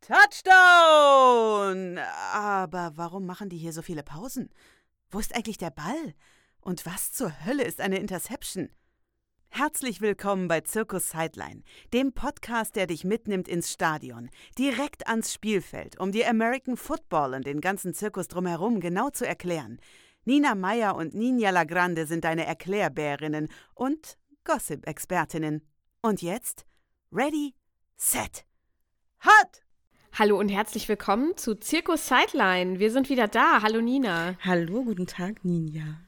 Touchdown! Aber warum machen die hier so viele Pausen? Wo ist eigentlich der Ball? Und was zur Hölle ist eine Interception? Herzlich willkommen bei Zirkus Sideline, dem Podcast, der dich mitnimmt ins Stadion, direkt ans Spielfeld, um dir American Football und den ganzen Zirkus drumherum genau zu erklären. Nina Meyer und Ninja Lagrande sind deine Erklärbärinnen und Gossip-Expertinnen. Und jetzt? Ready, set, hot! Hallo und herzlich willkommen zu Zirkus Sideline. Wir sind wieder da. Hallo Nina. Hallo, guten Tag, Ninja.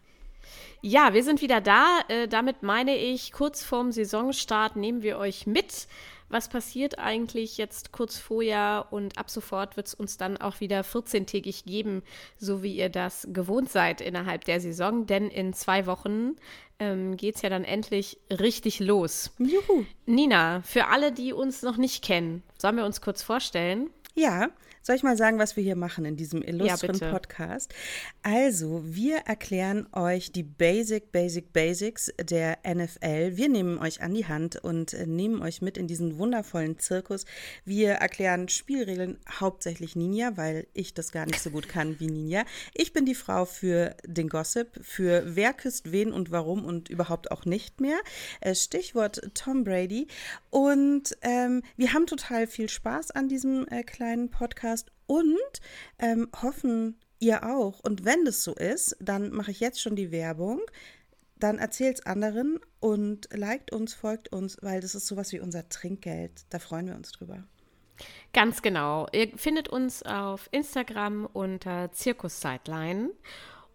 Ja, wir sind wieder da. Äh, damit meine ich, kurz vorm Saisonstart nehmen wir euch mit. Was passiert eigentlich jetzt kurz vorher und ab sofort wird es uns dann auch wieder 14-tägig geben, so wie ihr das gewohnt seid innerhalb der Saison. Denn in zwei Wochen ähm, geht es ja dann endlich richtig los. Juhu. Nina, für alle, die uns noch nicht kennen, sollen wir uns kurz vorstellen? Ja, soll ich mal sagen, was wir hier machen in diesem illustren ja, Podcast? Also, wir erklären euch die Basic, Basic, Basics der NFL. Wir nehmen euch an die Hand und äh, nehmen euch mit in diesen wundervollen Zirkus. Wir erklären Spielregeln hauptsächlich Ninja, weil ich das gar nicht so gut kann wie Ninja. Ich bin die Frau für den Gossip, für wer küsst wen und warum und überhaupt auch nicht mehr. Äh, Stichwort Tom Brady. Und ähm, wir haben total viel Spaß an diesem äh, kleinen Podcast. Und ähm, hoffen ihr auch. Und wenn das so ist, dann mache ich jetzt schon die Werbung. Dann erzählt es anderen und liked uns, folgt uns, weil das ist sowas wie unser Trinkgeld. Da freuen wir uns drüber. Ganz genau. Ihr findet uns auf Instagram unter Zirkus Sideline.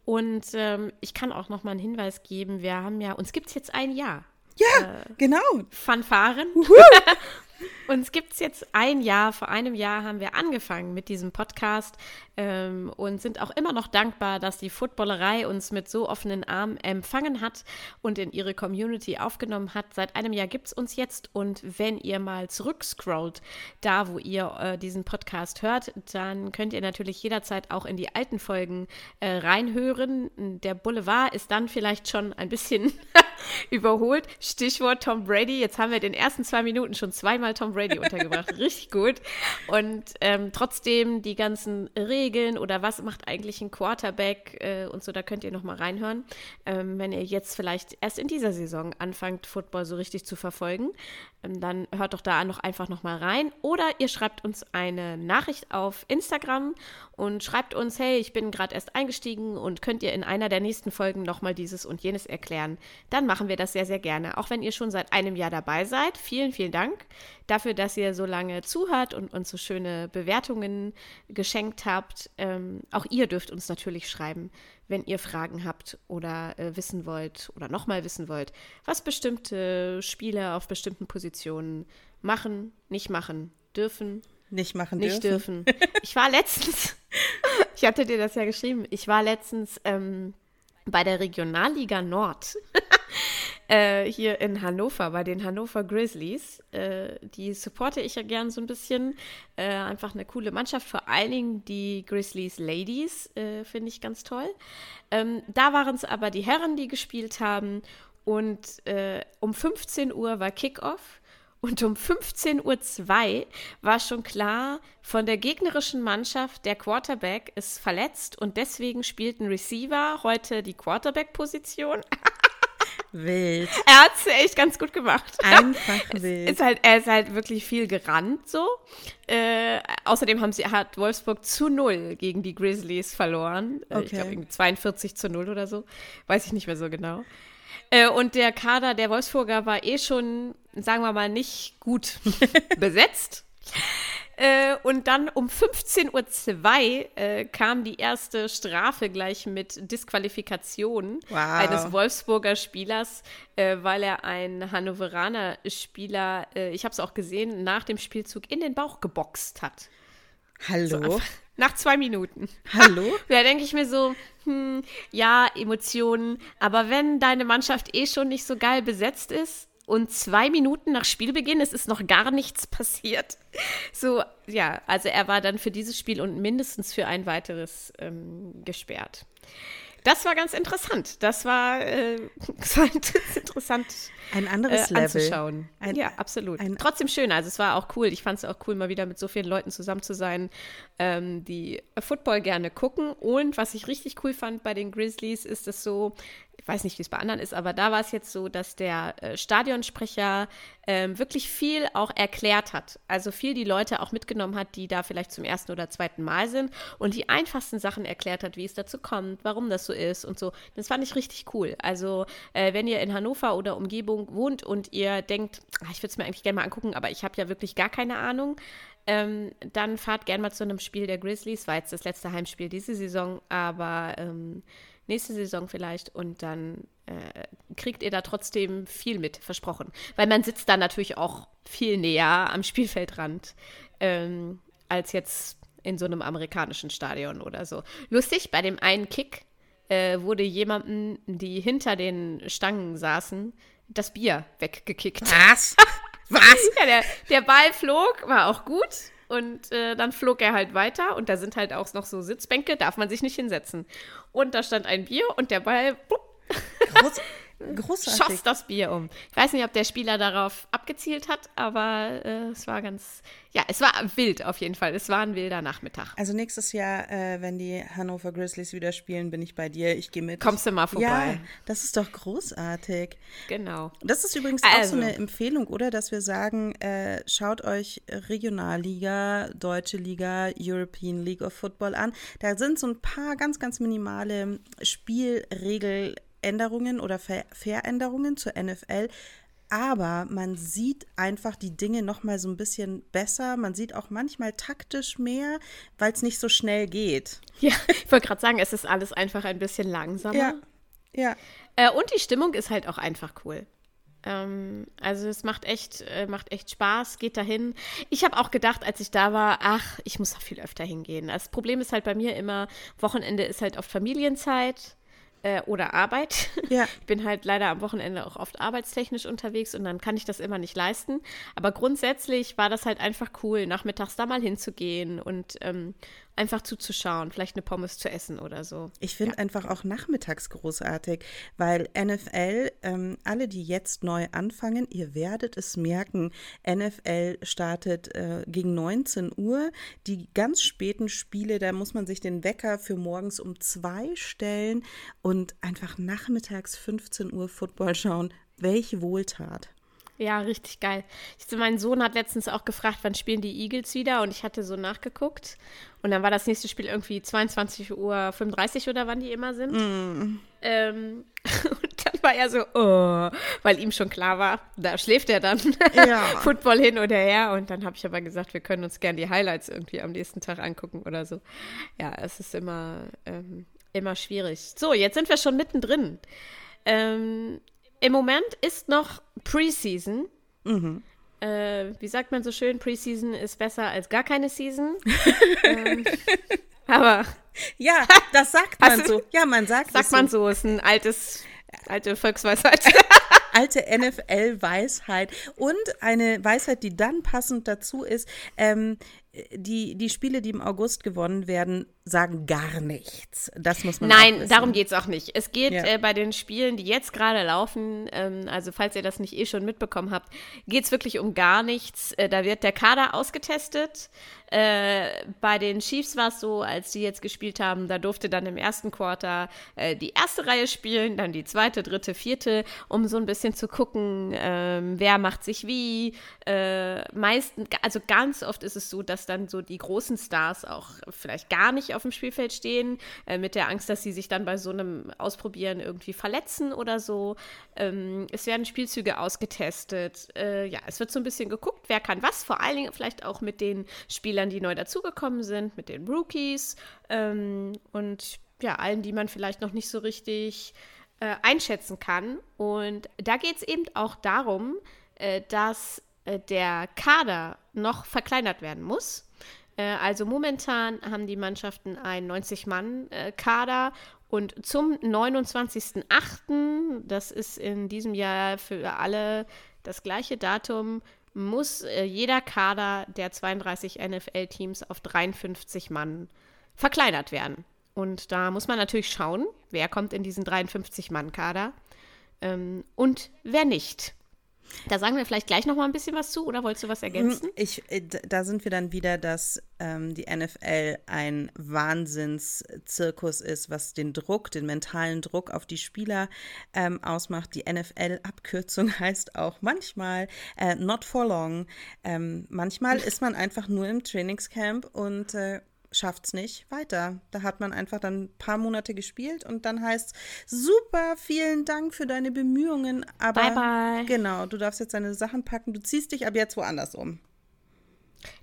Und ähm, ich kann auch noch mal einen Hinweis geben. Wir haben ja, uns gibt es jetzt ein Jahr. Ja, äh, genau. Fanfaren. Uns gibt es jetzt ein Jahr, vor einem Jahr haben wir angefangen mit diesem Podcast ähm, und sind auch immer noch dankbar, dass die Footballerei uns mit so offenen Armen empfangen hat und in ihre Community aufgenommen hat. Seit einem Jahr gibt es uns jetzt und wenn ihr mal zurückscrollt, da wo ihr äh, diesen Podcast hört, dann könnt ihr natürlich jederzeit auch in die alten Folgen äh, reinhören. Der Boulevard ist dann vielleicht schon ein bisschen überholt. Stichwort Tom Brady. Jetzt haben wir den ersten zwei Minuten schon zweimal Tom Brady untergebracht. Richtig gut. Und ähm, trotzdem die ganzen Regeln oder was macht eigentlich ein Quarterback äh, und so, da könnt ihr nochmal reinhören. Ähm, wenn ihr jetzt vielleicht erst in dieser Saison anfangt, Football so richtig zu verfolgen, ähm, dann hört doch da noch einfach nochmal rein. Oder ihr schreibt uns eine Nachricht auf Instagram und schreibt uns, hey, ich bin gerade erst eingestiegen und könnt ihr in einer der nächsten Folgen nochmal dieses und jenes erklären. Dann machen wir das sehr, sehr gerne. Auch wenn ihr schon seit einem Jahr dabei seid. Vielen, vielen Dank dafür, dass ihr so lange zuhört und uns so schöne Bewertungen geschenkt habt. Ähm, auch ihr dürft uns natürlich schreiben, wenn ihr Fragen habt oder äh, wissen wollt oder nochmal wissen wollt, was bestimmte Spieler auf bestimmten Positionen machen, nicht machen, dürfen. Nicht machen nicht dürfen. dürfen. Ich war letztens, ich hatte dir das ja geschrieben, ich war letztens ähm, bei der Regionalliga Nord. Äh, hier in Hannover, bei den Hannover Grizzlies. Äh, die supporte ich ja gern so ein bisschen. Äh, einfach eine coole Mannschaft, vor allen Dingen die Grizzlies Ladies, äh, finde ich ganz toll. Ähm, da waren es aber die Herren, die gespielt haben. Und äh, um 15 Uhr war Kickoff. Und um 15.02 Uhr war schon klar, von der gegnerischen Mannschaft, der Quarterback ist verletzt und deswegen spielt ein Receiver heute die Quarterback-Position. Wild. Er hat es echt ganz gut gemacht. Einfach wild. Ist halt, er ist halt wirklich viel gerannt so. Äh, außerdem haben sie, hat Wolfsburg zu null gegen die Grizzlies verloren. Äh, Ich glaube 42 zu null oder so. Weiß ich nicht mehr so genau. Äh, und der Kader der Wolfsburger war eh schon, sagen wir mal, nicht gut besetzt. Äh, und dann um 15.02 Uhr äh, kam die erste Strafe gleich mit Disqualifikation wow. eines Wolfsburger Spielers, äh, weil er einen Hannoveraner Spieler, äh, ich habe es auch gesehen, nach dem Spielzug in den Bauch geboxt hat. Hallo? So nach zwei Minuten. Hallo? Da denke ich mir so, hm, ja, Emotionen, aber wenn deine Mannschaft eh schon nicht so geil besetzt ist, und zwei Minuten nach Spielbeginn, es ist noch gar nichts passiert. So, ja, also er war dann für dieses Spiel und mindestens für ein weiteres ähm, gesperrt. das war ganz interessant. Das war, äh, interessant. Ein anderes äh, anzuschauen. Ein, ja, absolut. Ein, Trotzdem schön. Also es war auch cool. Ich fand es auch cool, mal wieder mit so vielen Leuten zusammen zu sein, ähm, die Football gerne gucken. Und was ich richtig cool fand bei den Grizzlies, ist es so, weiß nicht, wie es bei anderen ist, aber da war es jetzt so, dass der äh, Stadionsprecher ähm, wirklich viel auch erklärt hat. Also viel die Leute auch mitgenommen hat, die da vielleicht zum ersten oder zweiten Mal sind und die einfachsten Sachen erklärt hat, wie es dazu kommt, warum das so ist und so. Das fand ich richtig cool. Also äh, wenn ihr in Hannover oder Umgebung wohnt und ihr denkt, ach, ich würde es mir eigentlich gerne mal angucken, aber ich habe ja wirklich gar keine Ahnung, ähm, dann fahrt gerne mal zu einem Spiel der Grizzlies. War jetzt das letzte Heimspiel diese Saison, aber ähm, nächste Saison vielleicht und dann äh, kriegt ihr da trotzdem viel mit, versprochen. Weil man sitzt da natürlich auch viel näher am Spielfeldrand ähm, als jetzt in so einem amerikanischen Stadion oder so. Lustig, bei dem einen Kick äh, wurde jemandem, die hinter den Stangen saßen, das Bier weggekickt. Was? Was? ja, der, der Ball flog, war auch gut. Und äh, dann flog er halt weiter und da sind halt auch noch so Sitzbänke, darf man sich nicht hinsetzen. Und da stand ein Bier und der Ball bupp, großartig. schoss das Bier um. Ich weiß nicht, ob der Spieler darauf abgezielt hat, aber äh, es war ganz, ja, es war wild auf jeden Fall. Es war ein wilder Nachmittag. Also nächstes Jahr, äh, wenn die Hannover Grizzlies wieder spielen, bin ich bei dir. Ich gehe mit. Kommst du mal vorbei? Ja, das ist doch großartig. Genau. Das ist übrigens also. auch so eine Empfehlung, oder? Dass wir sagen, äh, schaut euch Regionalliga, Deutsche Liga, European League of Football an. Da sind so ein paar ganz, ganz minimale Spielregeln Änderungen oder Ver Veränderungen zur NFL. Aber man sieht einfach die Dinge noch mal so ein bisschen besser. Man sieht auch manchmal taktisch mehr, weil es nicht so schnell geht. Ja, ich wollte gerade sagen, es ist alles einfach ein bisschen langsamer. Ja. ja. Äh, und die Stimmung ist halt auch einfach cool. Ähm, also es macht echt, äh, macht echt Spaß, geht dahin. Ich habe auch gedacht, als ich da war, ach, ich muss da viel öfter hingehen. Das Problem ist halt bei mir immer, Wochenende ist halt oft Familienzeit äh, oder Arbeit. Ja. Ich bin halt leider am Wochenende auch oft arbeitstechnisch unterwegs und dann kann ich das immer nicht leisten. Aber grundsätzlich war das halt einfach cool, nachmittags da mal hinzugehen und ähm, einfach zuzuschauen, vielleicht eine Pommes zu essen oder so. Ich finde ja. einfach auch nachmittags großartig, weil NFL, ähm, alle, die jetzt neu anfangen, ihr werdet es merken, NFL startet äh, gegen 19 Uhr. Die ganz späten Spiele, da muss man sich den Wecker für morgens um zwei stellen und einfach nachmittags 15 Uhr Football schauen. Welche Wohltat. Ja, richtig geil. Ich, mein Sohn hat letztens auch gefragt, wann spielen die Eagles wieder und ich hatte so nachgeguckt und dann war das nächste Spiel irgendwie 22.35 Uhr oder wann die immer sind. Mm. Ähm, und dann war er so, oh, weil ihm schon klar war, da schläft er dann. Ja. Football hin oder her. Und dann habe ich aber gesagt, wir können uns gerne die Highlights irgendwie am nächsten Tag angucken oder so. Ja, es ist immer, ähm, immer schwierig. So, jetzt sind wir schon mittendrin. Ähm, Im Moment ist noch Preseason. Mhm äh, wie sagt man so schön, Preseason ist besser als gar keine Season. ähm, aber. Ja, das sagt man so. Ja, man sagt Sagt man so, ist ein altes, alte Volksweisheit. alte NFL-Weisheit. Und eine Weisheit, die dann passend dazu ist, ähm, die, die Spiele, die im August gewonnen werden, sagen gar nichts. Das muss man Nein, darum geht es auch nicht. Es geht ja. äh, bei den Spielen, die jetzt gerade laufen, ähm, also falls ihr das nicht eh schon mitbekommen habt, geht es wirklich um gar nichts. Äh, da wird der Kader ausgetestet. Äh, bei den Chiefs war es so, als die jetzt gespielt haben, da durfte dann im ersten Quarter äh, die erste Reihe spielen, dann die zweite, dritte, vierte, um so ein bisschen zu gucken, ähm, wer macht sich wie. Äh, meistens, also ganz oft ist es so, dass dann so die großen Stars auch vielleicht gar nicht auf dem Spielfeld stehen, äh, mit der Angst, dass sie sich dann bei so einem Ausprobieren irgendwie verletzen oder so. Ähm, es werden Spielzüge ausgetestet. Äh, ja, es wird so ein bisschen geguckt, wer kann was, vor allen Dingen vielleicht auch mit den Spielern, die neu dazugekommen sind, mit den Rookies ähm, und ja, allen, die man vielleicht noch nicht so richtig äh, einschätzen kann. Und da geht es eben auch darum, äh, dass äh, der Kader noch verkleinert werden muss. Äh, also momentan haben die Mannschaften einen 90-Mann-Kader und zum 29.08., das ist in diesem Jahr für alle das gleiche Datum, muss äh, jeder Kader der 32 NFL-Teams auf 53 Mann verkleinert werden. Und da muss man natürlich schauen, wer kommt in diesen 53-Mann-Kader ähm, und wer nicht. Da sagen wir vielleicht gleich noch mal ein bisschen was zu, oder wolltest du was ergänzen? Hm, ich, äh, da sind wir dann wieder, dass ähm, die NFL ein Wahnsinnszirkus ist, was den Druck, den mentalen Druck auf die Spieler ähm, ausmacht. Die NFL-Abkürzung heißt auch manchmal äh, not for long. Ähm, manchmal ist man einfach nur im Trainingscamp und äh, schafft es nicht weiter. Da hat man einfach dann ein paar Monate gespielt und dann heißt super, vielen Dank für deine Bemühungen, aber bye bye. genau, du darfst jetzt deine Sachen packen, du ziehst dich ab jetzt woanders um.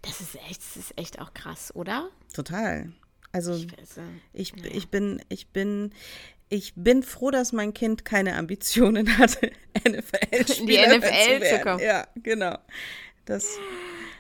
Das ist echt, das ist echt auch krass, oder? Total. Also ich, ich, ja. ich bin, ich bin, ich bin froh, dass mein Kind keine Ambitionen hatte, NFL-Spieler Die NFL zu, zu kommen. Ja, genau. Das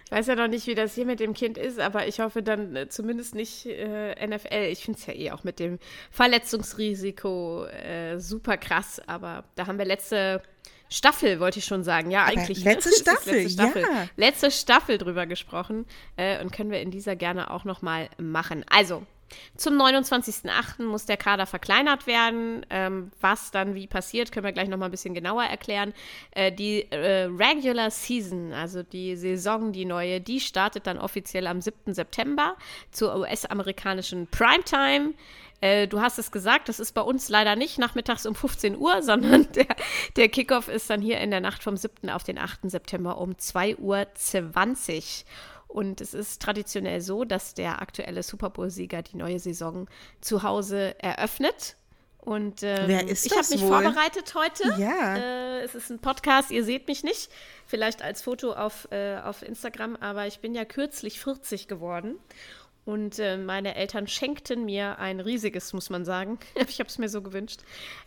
ich weiß ja noch nicht, wie das hier mit dem Kind ist, aber ich hoffe dann äh, zumindest nicht äh, NFL. Ich finde es ja eh auch mit dem Verletzungsrisiko äh, super krass, aber da haben wir letzte Staffel, wollte ich schon sagen. Ja, eigentlich. Letzte ne? Staffel, letzte Staffel, ja. Letzte Staffel drüber gesprochen äh, und können wir in dieser gerne auch nochmal machen. Also, zum 29.08. muss der Kader verkleinert werden. Ähm, was dann wie passiert, können wir gleich noch mal ein bisschen genauer erklären. Äh, die äh, Regular Season, also die Saison, die neue, die startet dann offiziell am 7. September zur US-amerikanischen Primetime. Äh, du hast es gesagt, das ist bei uns leider nicht nachmittags um 15 Uhr, sondern der, der Kickoff ist dann hier in der Nacht vom 7. auf den 8. September um 2.20 Uhr. Und es ist traditionell so, dass der aktuelle Super Bowl-Sieger die neue Saison zu Hause eröffnet. Und ähm, Wer ist ich habe mich wohl? vorbereitet heute. Ja. Äh, es ist ein Podcast, ihr seht mich nicht. Vielleicht als Foto auf, äh, auf Instagram, aber ich bin ja kürzlich 40 geworden. Und äh, meine Eltern schenkten mir ein riesiges, muss man sagen. ich habe es mir so gewünscht.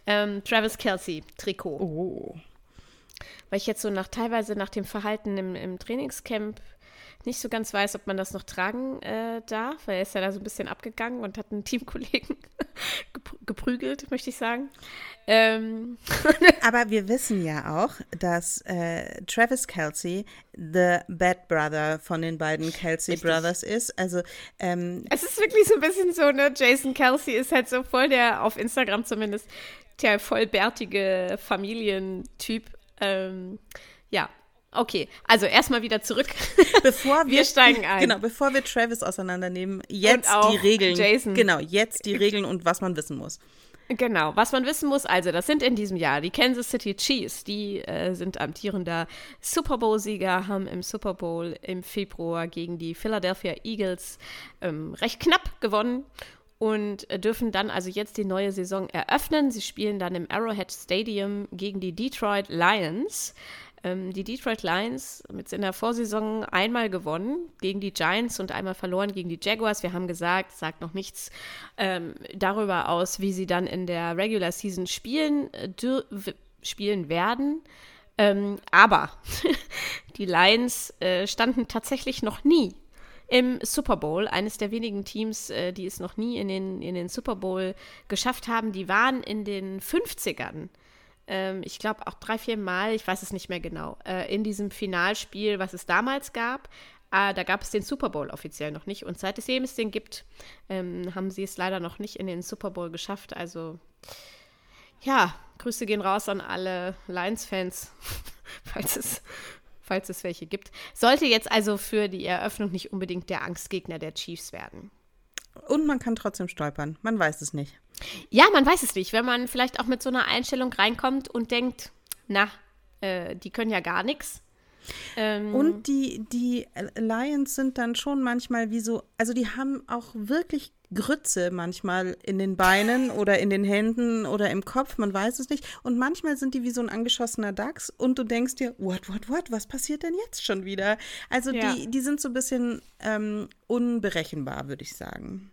Ähm, Travis Kelsey Trikot. Oh. Weil ich jetzt so nach teilweise nach dem Verhalten im, im Trainingscamp nicht so ganz weiß, ob man das noch tragen äh, darf, weil er ist ja da so ein bisschen abgegangen und hat einen Teamkollegen geprügelt, möchte ich sagen. Ähm. Aber wir wissen ja auch, dass äh, Travis Kelsey the Bad Brother von den beiden Kelsey Richtig. Brothers ist. Also ähm, es ist wirklich so ein bisschen so, ne? Jason Kelsey ist halt so voll der, auf Instagram zumindest, der vollbärtige Familientyp. Ähm, ja, Okay, also erstmal wieder zurück. Bevor wir, wir, steigen ein. Genau, bevor wir Travis auseinandernehmen, jetzt die Regeln. Jason. Genau, jetzt die Regeln und was man wissen muss. Genau, was man wissen muss, also das sind in diesem Jahr die Kansas City Chiefs, die äh, sind amtierender Super Bowl-Sieger, haben im Super Bowl im Februar gegen die Philadelphia Eagles ähm, recht knapp gewonnen und äh, dürfen dann also jetzt die neue Saison eröffnen. Sie spielen dann im Arrowhead Stadium gegen die Detroit Lions. Ähm, die Detroit Lions mit in der Vorsaison einmal gewonnen gegen die Giants und einmal verloren gegen die Jaguars. Wir haben gesagt, sagt noch nichts ähm, darüber aus, wie sie dann in der Regular Season spielen, äh, spielen werden. Ähm, aber die Lions äh, standen tatsächlich noch nie im Super Bowl. Eines der wenigen Teams, äh, die es noch nie in den, in den Super Bowl geschafft haben. Die waren in den 50ern ähm, ich glaube auch drei, vier Mal, ich weiß es nicht mehr genau, äh, in diesem Finalspiel, was es damals gab. Äh, da gab es den Super Bowl offiziell noch nicht. Und seit es eben es den gibt, ähm, haben sie es leider noch nicht in den Super Bowl geschafft. Also ja, Grüße gehen raus an alle Lions-Fans, falls es, falls es welche gibt. Sollte jetzt also für die Eröffnung nicht unbedingt der Angstgegner der Chiefs werden. Und man kann trotzdem stolpern. Man weiß es nicht. Ja, man weiß es nicht. Wenn man vielleicht auch mit so einer Einstellung reinkommt und denkt, na, äh, die können ja gar nichts. Ähm, und die, die Lions sind dann schon manchmal wie so, also die haben auch wirklich Grütze manchmal in den Beinen oder in den Händen oder im Kopf, man weiß es nicht. Und manchmal sind die wie so ein angeschossener Dachs und du denkst dir, what, what, what, was passiert denn jetzt schon wieder? Also ja. die, die sind so ein bisschen ähm, unberechenbar, würde ich sagen.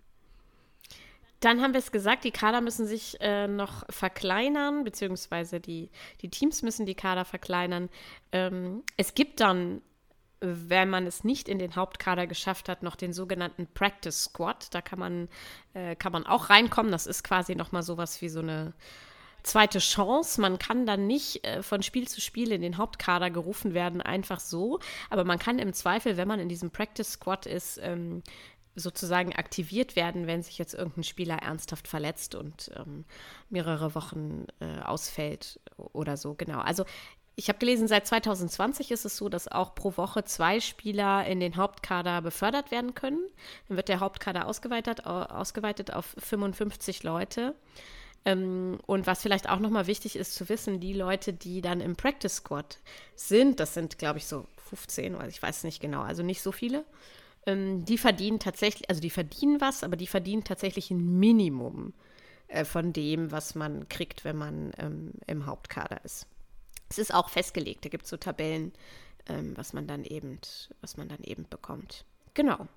Dann haben wir es gesagt, die Kader müssen sich äh, noch verkleinern, beziehungsweise die, die Teams müssen die Kader verkleinern. Ähm, es gibt dann, wenn man es nicht in den Hauptkader geschafft hat, noch den sogenannten Practice Squad. Da kann man, äh, kann man auch reinkommen. Das ist quasi nochmal sowas wie so eine zweite Chance. Man kann dann nicht äh, von Spiel zu Spiel in den Hauptkader gerufen werden, einfach so. Aber man kann im Zweifel, wenn man in diesem Practice Squad ist, ähm, sozusagen aktiviert werden, wenn sich jetzt irgendein Spieler ernsthaft verletzt und ähm, mehrere Wochen äh, ausfällt oder so. Genau. Also ich habe gelesen, seit 2020 ist es so, dass auch pro Woche zwei Spieler in den Hauptkader befördert werden können. Dann wird der Hauptkader ausgeweitet, ausgeweitet auf 55 Leute. Ähm, und was vielleicht auch nochmal wichtig ist zu wissen, die Leute, die dann im Practice Squad sind, das sind, glaube ich, so 15, oder ich weiß nicht genau, also nicht so viele, ähm, die verdienen tatsächlich, also die verdienen was, aber die verdienen tatsächlich ein Minimum äh, von dem, was man kriegt, wenn man ähm, im Hauptkader ist. Es ist auch festgelegt, da gibt es so Tabellen, ähm, was man dann eben, was man dann eben bekommt. Genau.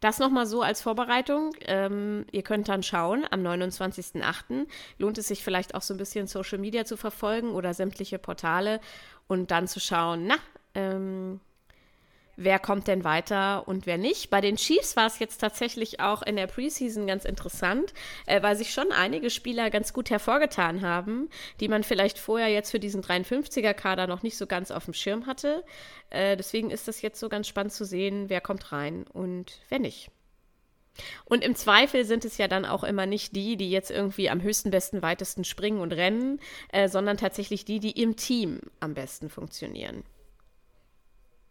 Das nochmal so als Vorbereitung. Ähm, ihr könnt dann schauen, am 29.08. lohnt es sich vielleicht auch so ein bisschen Social Media zu verfolgen oder sämtliche Portale und dann zu schauen, na, ähm, wer kommt denn weiter und wer nicht. Bei den Chiefs war es jetzt tatsächlich auch in der Preseason ganz interessant, äh, weil sich schon einige Spieler ganz gut hervorgetan haben, die man vielleicht vorher jetzt für diesen 53er-Kader noch nicht so ganz auf dem Schirm hatte. Äh, deswegen ist das jetzt so ganz spannend zu sehen, wer kommt rein und wer nicht. Und im Zweifel sind es ja dann auch immer nicht die, die jetzt irgendwie am höchsten, besten, weitesten springen und rennen, äh, sondern tatsächlich die, die im Team am besten funktionieren.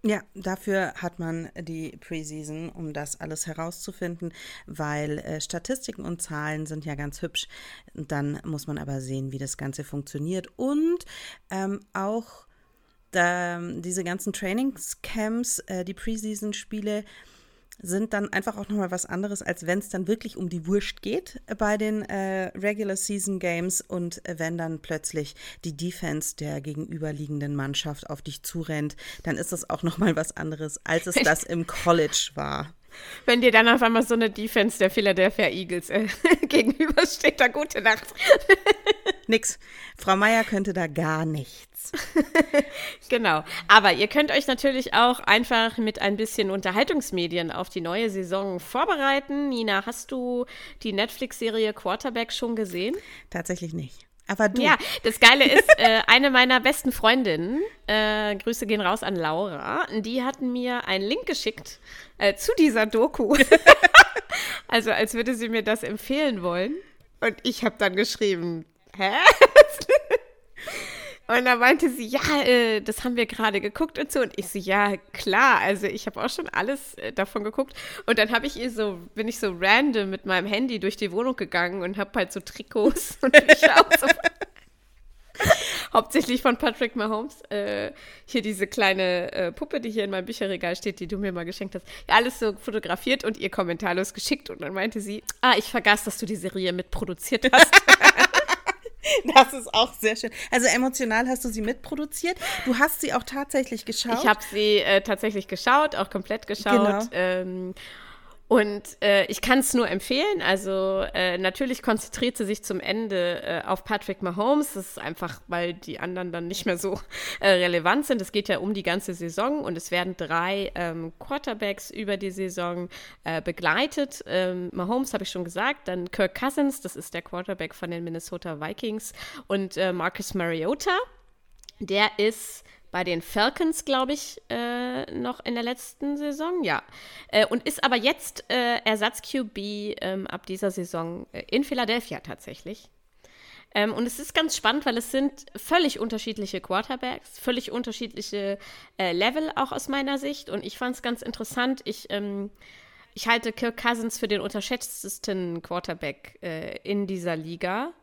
Ja, dafür hat man die Preseason, um das alles herauszufinden, weil äh, Statistiken und Zahlen sind ja ganz hübsch. Dann muss man aber sehen, wie das Ganze funktioniert und ähm, auch da, diese ganzen Trainingscamps, äh, die Preseason-Spiele, sind dann einfach auch nochmal was anderes, als wenn es dann wirklich um die Wurst geht bei den äh, Regular Season Games und wenn dann plötzlich die Defense der gegenüberliegenden Mannschaft auf dich zurennt, dann ist das auch nochmal was anderes, als es das im College war. Wenn dir dann auf einmal so eine Defense der Philadelphia Eagles äh, gegenübersteht, da gute Nacht. Nix. Frau Meier könnte da gar nichts. genau. Aber ihr könnt euch natürlich auch einfach mit ein bisschen Unterhaltungsmedien auf die neue Saison vorbereiten. Nina, hast du die Netflix-Serie Quarterback schon gesehen? Tatsächlich nicht. Aber du. Ja, das Geile ist, äh, eine meiner besten Freundinnen, äh, Grüße gehen raus an Laura, die hatten mir einen Link geschickt äh, zu dieser Doku. also als würde sie mir das empfehlen wollen. Und ich habe dann geschrieben, hä? Und dann meinte sie, ja, äh, das haben wir gerade geguckt und so. Und ich so, ja, klar, also ich habe auch schon alles äh, davon geguckt. Und dann habe ich ihr so, bin ich so random mit meinem Handy durch die Wohnung gegangen und habe halt so Trikots und geschaut. So Hauptsächlich von Patrick Mahomes. Äh, hier diese kleine äh, Puppe, die hier in meinem Bücherregal steht, die du mir mal geschenkt hast. Ja, alles so fotografiert und ihr kommentarlos geschickt. Und dann meinte sie, ah, ich vergaß, dass du die Serie mitproduziert hast. Das ist auch sehr schön. Also emotional hast du sie mitproduziert. Du hast sie auch tatsächlich geschaut. Ich habe sie äh, tatsächlich geschaut, auch komplett geschaut. Genau. Ähm, und äh, ich kann es nur empfehlen. Also äh, natürlich konzentriert sie sich zum Ende äh, auf Patrick Mahomes. Das ist einfach, weil die anderen dann nicht mehr so äh, relevant sind. Es geht ja um die ganze Saison und es werden drei ähm, Quarterbacks über die Saison äh, begleitet. Ähm, Mahomes habe ich schon gesagt, dann Kirk Cousins, das ist der Quarterback von den Minnesota Vikings und äh, Marcus Mariota. Der ist bei den Falcons, glaube ich, äh, noch in der letzten Saison, ja. Äh, und ist aber jetzt äh, Ersatz-QB ähm, ab dieser Saison äh, in Philadelphia tatsächlich. Ähm, und es ist ganz spannend, weil es sind völlig unterschiedliche Quarterbacks, völlig unterschiedliche äh, Level auch aus meiner Sicht. Und ich fand es ganz interessant. Ich, ähm, ich halte Kirk Cousins für den unterschätztesten Quarterback äh, in dieser Liga.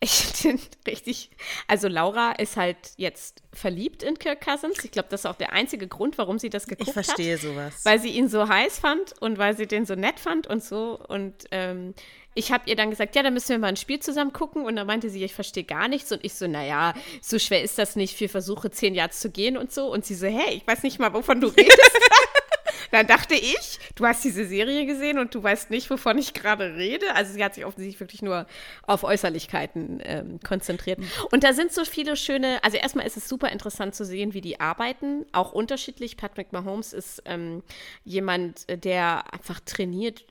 Ich finde richtig. Also Laura ist halt jetzt verliebt in Kirk Cousins. Ich glaube, das ist auch der einzige Grund, warum sie das geguckt hat. Ich verstehe hat, sowas. Weil sie ihn so heiß fand und weil sie den so nett fand und so. Und ähm, ich habe ihr dann gesagt, ja, dann müssen wir mal ein Spiel zusammen gucken. Und dann meinte sie, ich verstehe gar nichts. Und ich so, naja, so schwer ist das nicht, vier Versuche, zehn Yards zu gehen und so. Und sie so, hey, ich weiß nicht mal, wovon du redest. Dann dachte ich, du hast diese Serie gesehen und du weißt nicht, wovon ich gerade rede. Also sie hat sich offensichtlich wirklich nur auf Äußerlichkeiten ähm, konzentriert. Und da sind so viele schöne, also erstmal ist es super interessant zu sehen, wie die arbeiten, auch unterschiedlich. Patrick Mahomes ist ähm, jemand, der einfach trainiert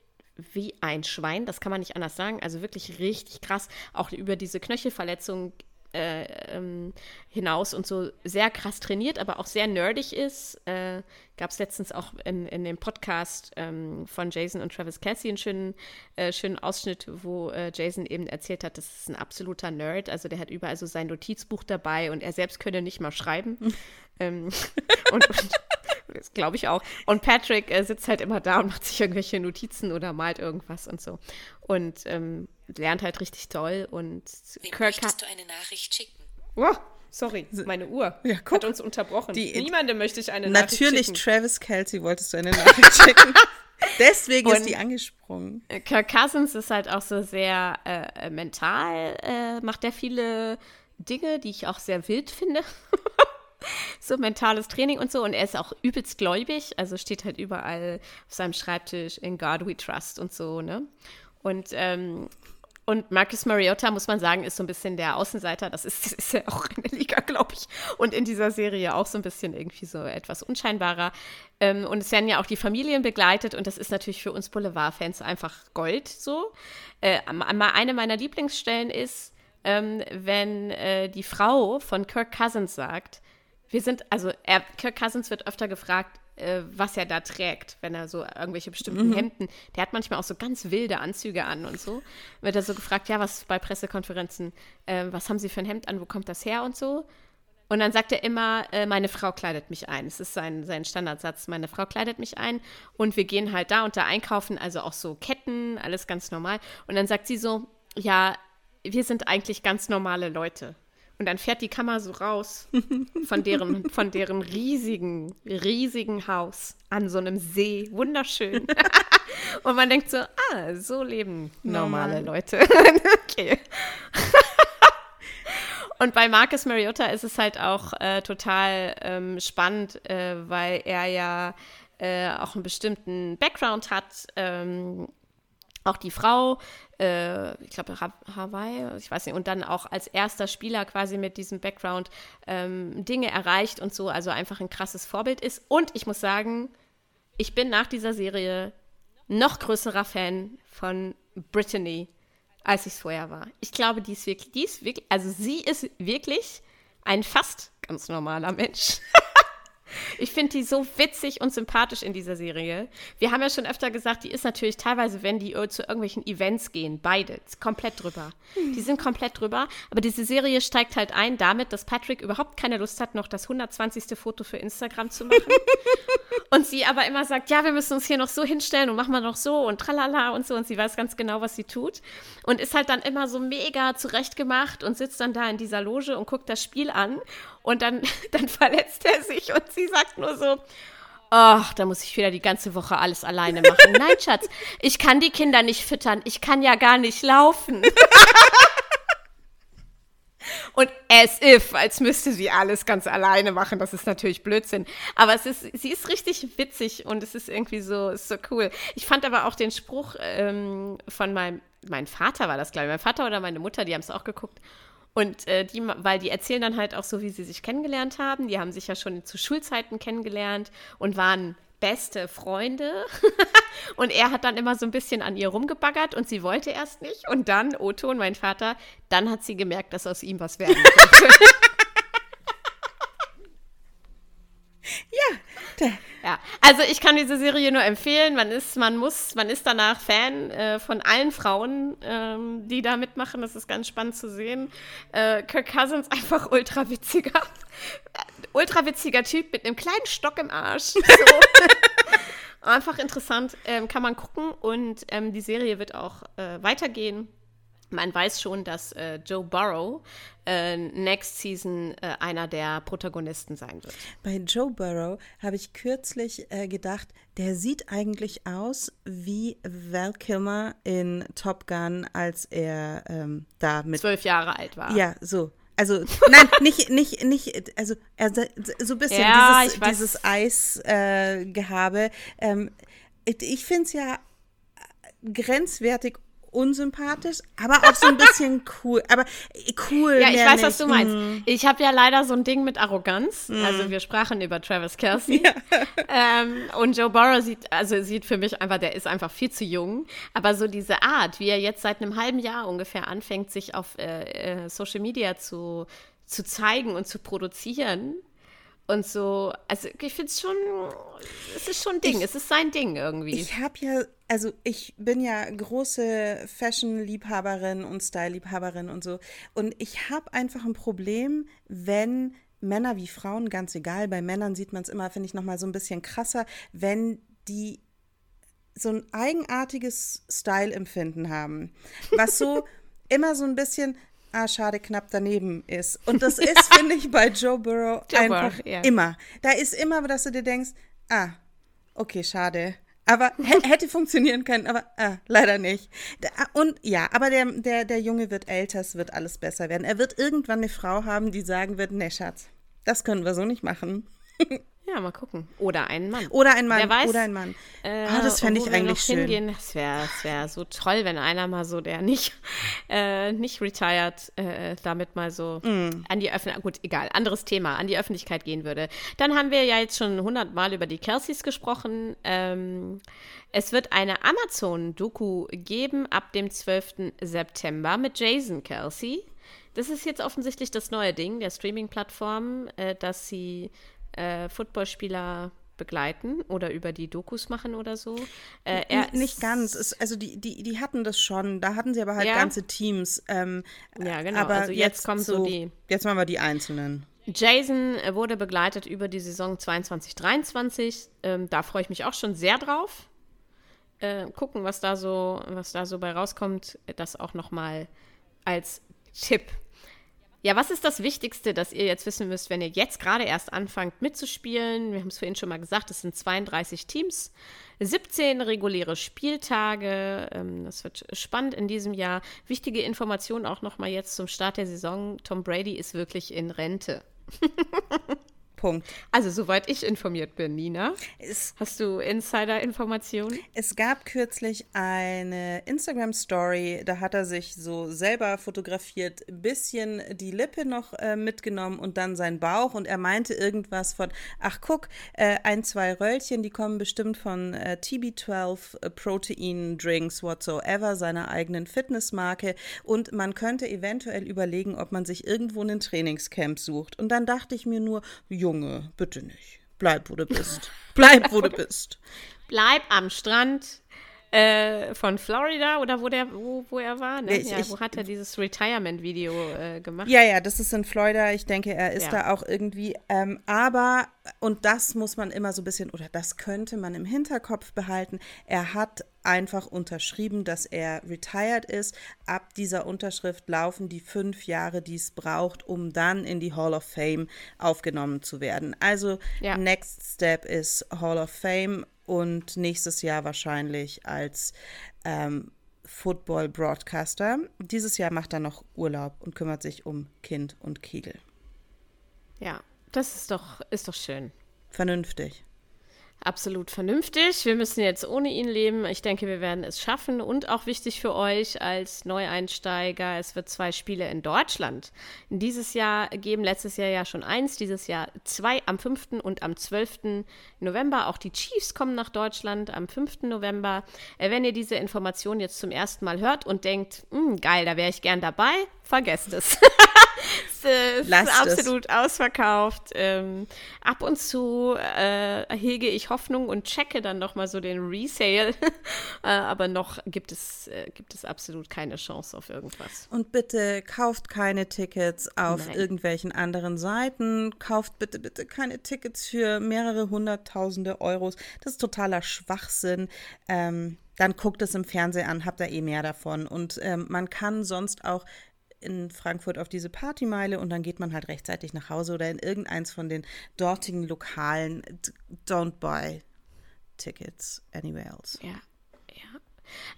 wie ein Schwein, das kann man nicht anders sagen. Also wirklich richtig krass. Auch über diese Knöchelverletzung äh, ähm, hinaus und so sehr krass trainiert, aber auch sehr nerdig ist. Äh, Gab es letztens auch in, in dem Podcast ähm, von Jason und Travis Cassie einen schönen, äh, schönen Ausschnitt, wo äh, Jason eben erzählt hat, das ist ein absoluter Nerd. Also der hat überall so sein Notizbuch dabei und er selbst könne nicht mal schreiben. ähm, und, und das glaube ich auch. Und Patrick äh, sitzt halt immer da und macht sich irgendwelche Notizen oder malt irgendwas und so. Und ähm, lernt halt richtig toll. Und Wen Kirk möchtest du eine Nachricht schicken? Oh, sorry, meine Uhr ja, hat uns unterbrochen. Die, Niemandem möchte ich eine Nachricht schicken. Natürlich, Travis Kelsey wolltest du eine Nachricht schicken. Deswegen und ist die angesprungen. Kirk Cousins ist halt auch so sehr äh, äh mental, äh, macht er viele Dinge, die ich auch sehr wild finde. so mentales Training und so. Und er ist auch übelst gläubig, also steht halt überall auf seinem Schreibtisch in God We Trust und so, ne? Und, ähm, und Marcus Mariota, muss man sagen, ist so ein bisschen der Außenseiter. Das ist, ist ja auch in der Liga, glaube ich. Und in dieser Serie auch so ein bisschen irgendwie so etwas unscheinbarer. Ähm, und es werden ja auch die Familien begleitet. Und das ist natürlich für uns Boulevard-Fans einfach Gold so. Äh, eine meiner Lieblingsstellen ist, ähm, wenn äh, die Frau von Kirk Cousins sagt, wir sind, also er, Kirk Cousins wird öfter gefragt, äh, was er da trägt, wenn er so irgendwelche bestimmten mhm. Hemden, der hat manchmal auch so ganz wilde Anzüge an und so. Wird er so gefragt, ja, was bei Pressekonferenzen, äh, was haben Sie für ein Hemd an, wo kommt das her und so. Und dann sagt er immer, äh, meine Frau kleidet mich ein. Es ist sein, sein Standardsatz, meine Frau kleidet mich ein. Und wir gehen halt da und da einkaufen, also auch so Ketten, alles ganz normal. Und dann sagt sie so, ja, wir sind eigentlich ganz normale Leute. Und dann fährt die Kamera so raus von deren, von deren riesigen, riesigen Haus an so einem See. Wunderschön. Und man denkt so, ah, so leben normale Normal. Leute. okay. Und bei Marcus Mariota ist es halt auch äh, total ähm, spannend, äh, weil er ja äh, auch einen bestimmten Background hat. Ähm, auch die Frau, äh, ich glaube Hawaii, ich weiß nicht, und dann auch als erster Spieler quasi mit diesem Background ähm, Dinge erreicht und so, also einfach ein krasses Vorbild ist. Und ich muss sagen, ich bin nach dieser Serie noch größerer Fan von Brittany, als ich es vorher war. Ich glaube, die ist wirklich, die ist wirklich, also sie ist wirklich ein fast ganz normaler Mensch. Ich finde die so witzig und sympathisch in dieser Serie. Wir haben ja schon öfter gesagt, die ist natürlich teilweise, wenn die zu irgendwelchen Events gehen, beide, komplett drüber. Mhm. Die sind komplett drüber. Aber diese Serie steigt halt ein damit, dass Patrick überhaupt keine Lust hat, noch das 120. Foto für Instagram zu machen. und sie aber immer sagt, ja, wir müssen uns hier noch so hinstellen und machen wir noch so und tralala und so. Und sie weiß ganz genau, was sie tut. Und ist halt dann immer so mega zurechtgemacht und sitzt dann da in dieser Loge und guckt das Spiel an. Und dann, dann verletzt er sich und sie sagt nur so, ach, da muss ich wieder die ganze Woche alles alleine machen. Nein, Schatz, ich kann die Kinder nicht füttern. Ich kann ja gar nicht laufen. Und as if, als müsste sie alles ganz alleine machen. Das ist natürlich Blödsinn. Aber es ist, sie ist richtig witzig und es ist irgendwie so, ist so cool. Ich fand aber auch den Spruch ähm, von meinem, mein Vater war das, glaube ich. Mein Vater oder meine Mutter, die haben es auch geguckt. Und äh, die, weil die erzählen dann halt auch so, wie sie sich kennengelernt haben. Die haben sich ja schon zu Schulzeiten kennengelernt und waren beste Freunde. und er hat dann immer so ein bisschen an ihr rumgebaggert und sie wollte erst nicht. Und dann, Otto und mein Vater, dann hat sie gemerkt, dass aus ihm was werden könnte. ja, ja, also ich kann diese Serie nur empfehlen. Man ist, man muss, man ist danach Fan äh, von allen Frauen, ähm, die da mitmachen. Das ist ganz spannend zu sehen. Äh, Kirk Cousins einfach ultra witziger, ultra witziger Typ mit einem kleinen Stock im Arsch. So. einfach interessant, ähm, kann man gucken und ähm, die Serie wird auch äh, weitergehen. Man weiß schon, dass äh, Joe Burrow äh, next Season äh, einer der Protagonisten sein wird. Bei Joe Burrow habe ich kürzlich äh, gedacht, der sieht eigentlich aus wie Val Kilmer in Top Gun, als er ähm, da mit zwölf Jahre alt war. Ja, so. Also, nein, nicht, nicht, nicht, also so ein bisschen ja, dieses, dieses Eisgehabe. Äh, ähm, ich finde es ja grenzwertig unsympathisch, aber auch so ein bisschen cool. Aber äh, cool. Ja, ich weiß, nicht. was du meinst. Mm. Ich habe ja leider so ein Ding mit Arroganz. Mm. Also wir sprachen über Travis Kelsey. Ja. Ähm, und Joe Burrow sieht, also sieht für mich einfach, der ist einfach viel zu jung. Aber so diese Art, wie er jetzt seit einem halben Jahr ungefähr anfängt, sich auf äh, äh, Social Media zu, zu zeigen und zu produzieren, und so, also ich finde es schon, es ist schon ein Ding, ich, es ist sein Ding irgendwie. Ich habe ja, also ich bin ja große Fashion-Liebhaberin und Style-Liebhaberin und so. Und ich habe einfach ein Problem, wenn Männer wie Frauen, ganz egal, bei Männern sieht man es immer, finde ich, nochmal so ein bisschen krasser, wenn die so ein eigenartiges Style-Empfinden haben, was so immer so ein bisschen, ah, schade, knapp daneben ist. Und das ist, finde ich, bei Joe Burrow Joe einfach Burrow, yeah. immer. Da ist immer, dass du dir denkst, ah, okay, schade. Aber hätte funktionieren können, aber ah, leider nicht. Und ja, aber der, der, der Junge wird älter, es wird alles besser werden. Er wird irgendwann eine Frau haben, die sagen wird, ne Schatz, das können wir so nicht machen. Ja, mal gucken. Oder einen Mann. Oder ein Mann. Wer weiß, oder ein Mann. Äh, ah, das fände ich eigentlich schön. Hingehen. Das wäre wär so toll, wenn einer mal so, der nicht, äh, nicht retired, äh, damit mal so mm. an die Öffentlichkeit, gut, egal, anderes Thema, an die Öffentlichkeit gehen würde. Dann haben wir ja jetzt schon hundertmal über die Kelseys gesprochen. Ähm, es wird eine Amazon-Doku geben ab dem 12. September mit Jason Kelsey. Das ist jetzt offensichtlich das neue Ding der Streaming-Plattform, äh, dass sie äh, Footballspieler begleiten oder über die Dokus machen oder so. Äh, er nicht ganz. Es, also die, die, die hatten das schon. Da hatten sie aber halt ja. ganze Teams. Ähm, ja, genau. Aber also jetzt, jetzt kommen so die. Jetzt machen wir die Einzelnen. Jason äh, wurde begleitet über die Saison 22-23. Ähm, da freue ich mich auch schon sehr drauf. Äh, gucken, was da so, was da so bei rauskommt. Das auch noch mal als Tipp ja, was ist das Wichtigste, das ihr jetzt wissen müsst, wenn ihr jetzt gerade erst anfangt mitzuspielen? Wir haben es vorhin schon mal gesagt, es sind 32 Teams, 17 reguläre Spieltage. Ähm, das wird spannend in diesem Jahr. Wichtige Information auch nochmal jetzt zum Start der Saison. Tom Brady ist wirklich in Rente. Punkt. Also, soweit ich informiert bin, Nina. Es, Hast du Insider-Informationen? Es gab kürzlich eine Instagram-Story, da hat er sich so selber fotografiert, bisschen die Lippe noch äh, mitgenommen und dann sein Bauch und er meinte irgendwas von, ach guck, äh, ein, zwei Röllchen, die kommen bestimmt von äh, TB12 äh, Protein Drinks whatsoever, seiner eigenen Fitnessmarke und man könnte eventuell überlegen, ob man sich irgendwo ein Trainingscamp sucht. Und dann dachte ich mir nur, jo, Junge, bitte nicht. Bleib, wo du bist. Bleib, wo du bist. Bleib am Strand äh, von Florida oder wo der, wo, wo er war, ne? Ich, ja, ich, wo hat er dieses Retirement-Video äh, gemacht? Ja, ja, das ist in Florida. Ich denke, er ist ja. da auch irgendwie. Ähm, aber, und das muss man immer so ein bisschen, oder das könnte man im Hinterkopf behalten, er hat einfach unterschrieben, dass er retired ist. Ab dieser Unterschrift laufen die fünf Jahre, die es braucht, um dann in die Hall of Fame aufgenommen zu werden. Also ja. Next Step ist Hall of Fame und nächstes Jahr wahrscheinlich als ähm, Football-Broadcaster. Dieses Jahr macht er noch Urlaub und kümmert sich um Kind und Kegel. Ja, das ist doch, ist doch schön. Vernünftig absolut vernünftig. Wir müssen jetzt ohne ihn leben. Ich denke, wir werden es schaffen. Und auch wichtig für euch als Neueinsteiger, es wird zwei Spiele in Deutschland dieses Jahr geben. Letztes Jahr ja schon eins, dieses Jahr zwei am 5. und am 12. November. Auch die Chiefs kommen nach Deutschland am 5. November. Äh, wenn ihr diese Information jetzt zum ersten Mal hört und denkt, hm, geil, da wäre ich gern dabei, vergesst es. es ist absolut es. ausverkauft. Ähm, ab und zu äh, hege ich Hoffnung und checke dann noch mal so den Resale. äh, aber noch gibt es, äh, gibt es absolut keine Chance auf irgendwas. Und bitte kauft keine Tickets auf Nein. irgendwelchen anderen Seiten. Kauft bitte, bitte keine Tickets für mehrere hunderttausende Euros. Das ist totaler Schwachsinn. Ähm, dann guckt es im Fernsehen an, habt ihr eh mehr davon. Und ähm, man kann sonst auch in Frankfurt auf diese Partymeile und dann geht man halt rechtzeitig nach Hause oder in irgendeins von den dortigen Lokalen. Don't buy tickets anywhere else. Ja.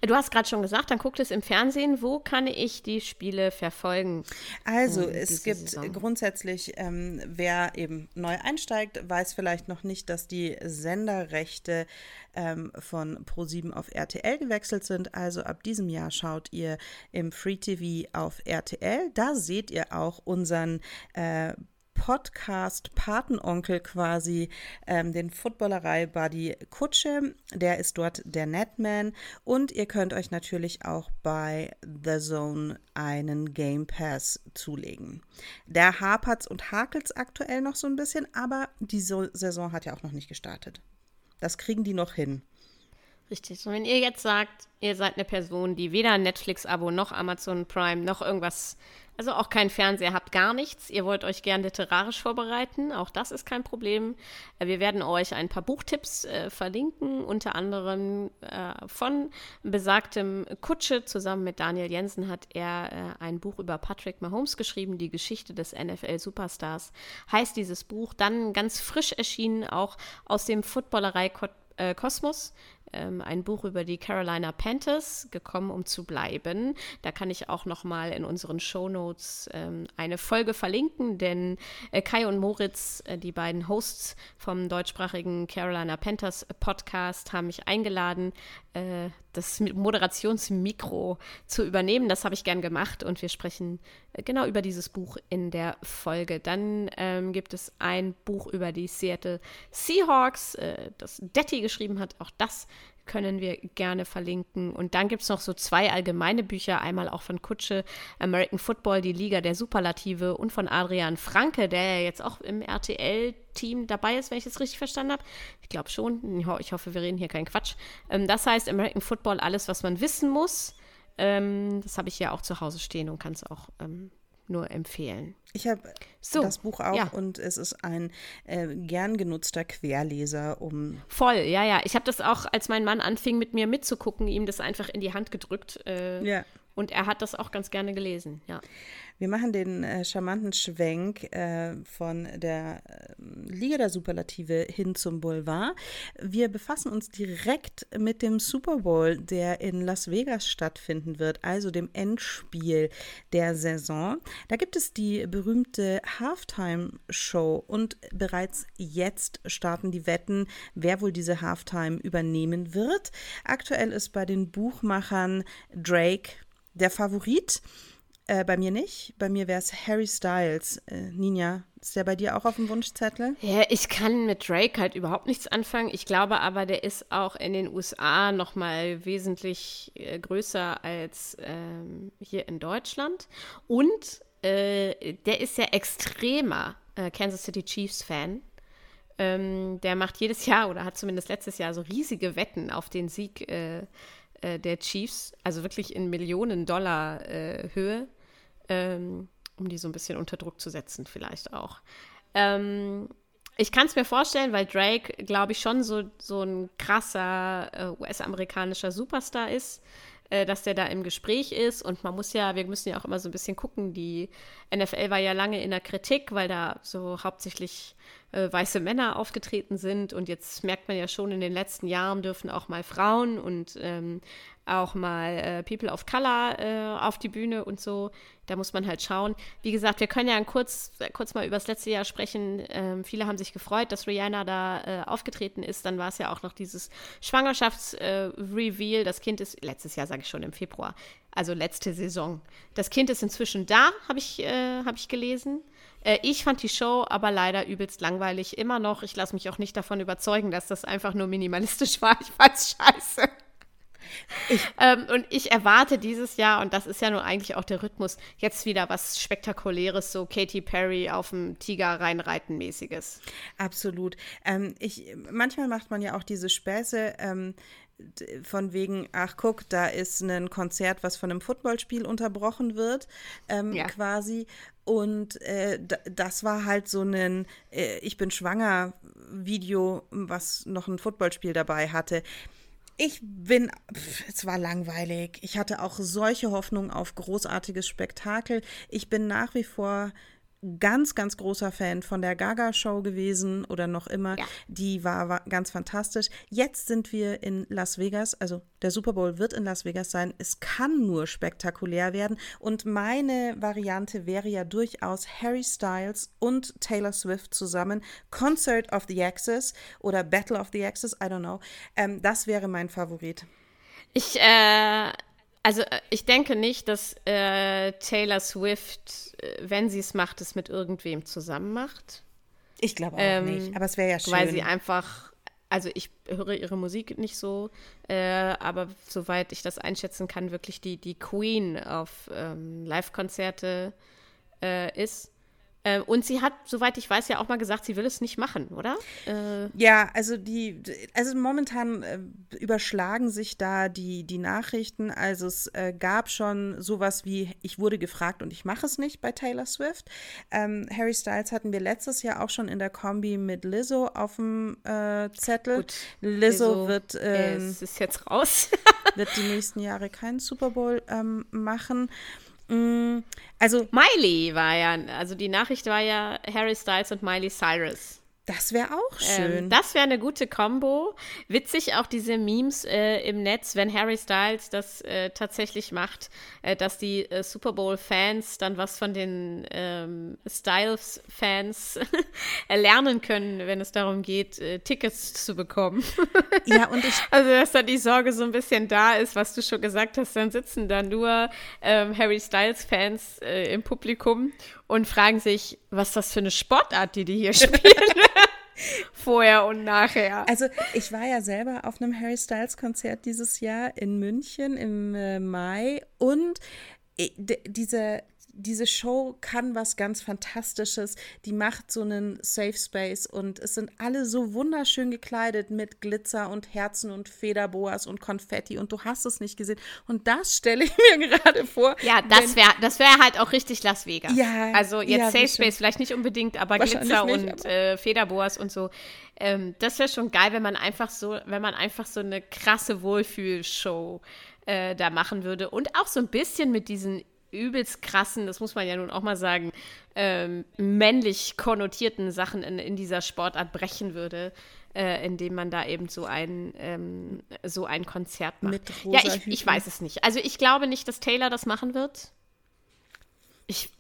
Du hast gerade schon gesagt, dann guckt es im Fernsehen. Wo kann ich die Spiele verfolgen? Also, es gibt Saison? grundsätzlich, ähm, wer eben neu einsteigt, weiß vielleicht noch nicht, dass die Senderrechte ähm, von Pro7 auf RTL gewechselt sind. Also ab diesem Jahr schaut ihr im Free TV auf RTL. Da seht ihr auch unseren äh, Podcast-Patenonkel quasi, ähm, den Footballerei-Buddy Kutsche. Der ist dort der Netman. Und ihr könnt euch natürlich auch bei The Zone einen Game Pass zulegen. Der hapert's und hakelt's aktuell noch so ein bisschen, aber die Saison hat ja auch noch nicht gestartet. Das kriegen die noch hin. Richtig. Und wenn ihr jetzt sagt, ihr seid eine Person, die weder Netflix-Abo noch Amazon Prime noch irgendwas, also auch keinen Fernseher habt, gar nichts, ihr wollt euch gern literarisch vorbereiten, auch das ist kein Problem. Äh, wir werden euch ein paar Buchtipps äh, verlinken, unter anderem äh, von besagtem Kutsche. Zusammen mit Daniel Jensen hat er äh, ein Buch über Patrick Mahomes geschrieben, die Geschichte des NFL-Superstars. Heißt dieses Buch dann ganz frisch erschienen, auch aus dem Footballerei-Kosmos ähm, ein Buch über die Carolina Panthers, gekommen, um zu bleiben. Da kann ich auch noch mal in unseren Shownotes ähm, eine Folge verlinken, denn äh, Kai und Moritz, äh, die beiden Hosts vom deutschsprachigen Carolina Panthers Podcast, haben mich eingeladen, äh, das Moderationsmikro zu übernehmen. Das habe ich gern gemacht und wir sprechen äh, genau über dieses Buch in der Folge. Dann ähm, gibt es ein Buch über die Seattle Seahawks, äh, das Detti geschrieben hat. Auch das können wir gerne verlinken. Und dann gibt es noch so zwei allgemeine Bücher, einmal auch von Kutsche, American Football, die Liga der Superlative und von Adrian Franke, der ja jetzt auch im RTL-Team dabei ist, wenn ich es richtig verstanden habe. Ich glaube schon. Ich hoffe, wir reden hier keinen Quatsch. Ähm, das heißt American Football, alles, was man wissen muss. Ähm, das habe ich ja auch zu Hause stehen und kann es auch ähm, nur empfehlen. Ich habe so, das Buch auch ja. und es ist ein äh, gern genutzter Querleser, um. Voll, ja, ja. Ich habe das auch, als mein Mann anfing, mit mir mitzugucken, ihm das einfach in die Hand gedrückt. Äh, ja. Und er hat das auch ganz gerne gelesen, ja. Wir machen den äh, charmanten Schwenk äh, von der äh, Liga der Superlative hin zum Boulevard. Wir befassen uns direkt mit dem Super Bowl, der in Las Vegas stattfinden wird, also dem Endspiel der Saison. Da gibt es die berühmte Halftime-Show und bereits jetzt starten die Wetten, wer wohl diese Halftime übernehmen wird. Aktuell ist bei den Buchmachern Drake der Favorit. Äh, bei mir nicht. Bei mir wäre es Harry Styles. Äh, Ninja, ist der bei dir auch auf dem Wunschzettel? Ja, ich kann mit Drake halt überhaupt nichts anfangen. Ich glaube aber, der ist auch in den USA noch mal wesentlich äh, größer als ähm, hier in Deutschland. Und äh, der ist ja extremer äh, Kansas City Chiefs Fan. Ähm, der macht jedes Jahr oder hat zumindest letztes Jahr so riesige Wetten auf den Sieg äh, der Chiefs, also wirklich in Millionen Dollar Höhe ähm, um die so ein bisschen unter Druck zu setzen, vielleicht auch. Ähm, ich kann es mir vorstellen, weil Drake, glaube ich, schon so, so ein krasser äh, US-amerikanischer Superstar ist, äh, dass der da im Gespräch ist. Und man muss ja, wir müssen ja auch immer so ein bisschen gucken, die NFL war ja lange in der Kritik, weil da so hauptsächlich äh, weiße Männer aufgetreten sind. Und jetzt merkt man ja schon, in den letzten Jahren dürfen auch mal Frauen und ähm, auch mal äh, People of Color äh, auf die Bühne und so. Da muss man halt schauen. Wie gesagt, wir können ja kurz, kurz mal über das letzte Jahr sprechen. Ähm, viele haben sich gefreut, dass Rihanna da äh, aufgetreten ist. Dann war es ja auch noch dieses Schwangerschaftsreveal. das Kind ist, letztes Jahr sage ich schon, im Februar, also letzte Saison. Das Kind ist inzwischen da, habe ich, äh, hab ich gelesen. Äh, ich fand die Show aber leider übelst langweilig. Immer noch. Ich lasse mich auch nicht davon überzeugen, dass das einfach nur minimalistisch war. Ich fand's scheiße. Ähm, und ich erwarte dieses Jahr, und das ist ja nur eigentlich auch der Rhythmus, jetzt wieder was Spektakuläres, so Katy Perry auf dem Tiger reinreiten mäßiges. Absolut. Ähm, ich, manchmal macht man ja auch diese Späße. Ähm, von wegen, ach guck, da ist ein Konzert, was von einem Footballspiel unterbrochen wird, ähm, ja. quasi. Und äh, das war halt so ein äh, Ich bin schwanger Video, was noch ein Footballspiel dabei hatte. Ich bin, es war langweilig. Ich hatte auch solche Hoffnungen auf großartiges Spektakel. Ich bin nach wie vor ganz, ganz großer Fan von der Gaga-Show gewesen oder noch immer. Ja. Die war, war, ganz fantastisch. Jetzt sind wir in Las Vegas, also der Super Bowl wird in Las Vegas sein. Es kann nur spektakulär werden. Und meine Variante wäre ja durchaus Harry Styles und Taylor Swift zusammen. Concert of the Axis oder Battle of the Axis, I don't know. Ähm, das wäre mein Favorit. Ich, äh, also äh, ich denke nicht, dass äh, Taylor Swift, äh, wenn sie es macht, es mit irgendwem zusammen macht. Ich glaube auch ähm, nicht, aber es wäre ja schön. Weil sie einfach, also ich höre ihre Musik nicht so, äh, aber soweit ich das einschätzen kann, wirklich die, die Queen auf ähm, Live-Konzerte äh, ist. Äh, und sie hat, soweit ich weiß, ja auch mal gesagt, sie will es nicht machen, oder? Äh ja, also die, also momentan äh, überschlagen sich da die, die Nachrichten. Also es äh, gab schon sowas wie, ich wurde gefragt und ich mache es nicht bei Taylor Swift. Ähm, Harry Styles hatten wir letztes Jahr auch schon in der Kombi mit Lizzo auf dem äh, Zettel. Gut, Lizzo, Lizzo wird ähm, es ist jetzt raus. wird die nächsten Jahre keinen Super Bowl ähm, machen. Mm, also Miley war ja, also die Nachricht war ja Harry Styles und Miley Cyrus. Das wäre auch ähm, schön. Ähm, das wäre eine gute Combo. Witzig auch diese Memes äh, im Netz, wenn Harry Styles das äh, tatsächlich macht, äh, dass die äh, Super Bowl-Fans dann was von den ähm, Styles-Fans lernen können, wenn es darum geht, äh, Tickets zu bekommen. ja, und ich. Also, dass da die Sorge so ein bisschen da ist, was du schon gesagt hast, dann sitzen da nur ähm, Harry Styles-Fans äh, im Publikum und fragen sich, was das für eine Sportart, die die hier spielen. Vorher und nachher. Also ich war ja selber auf einem Harry Styles Konzert dieses Jahr in München im äh, Mai und äh, diese diese Show kann was ganz Fantastisches. Die macht so einen Safe Space und es sind alle so wunderschön gekleidet mit Glitzer und Herzen und Federboas und Konfetti und du hast es nicht gesehen. Und das stelle ich mir gerade vor. Ja, das wäre das wär halt auch richtig Las Vegas. Ja. Also jetzt ja, Safe Space vielleicht nicht unbedingt, aber Glitzer nicht, und aber. Äh, Federboas und so. Ähm, das wäre schon geil, wenn man einfach so, wenn man einfach so eine krasse Wohlfühlshow äh, da machen würde und auch so ein bisschen mit diesen übelst krassen, das muss man ja nun auch mal sagen, ähm, männlich konnotierten Sachen in, in dieser Sportart brechen würde, äh, indem man da eben so ein, ähm, so ein Konzert macht. ja, ich, ich weiß es nicht. Also ich glaube nicht, dass Taylor das machen wird. Ich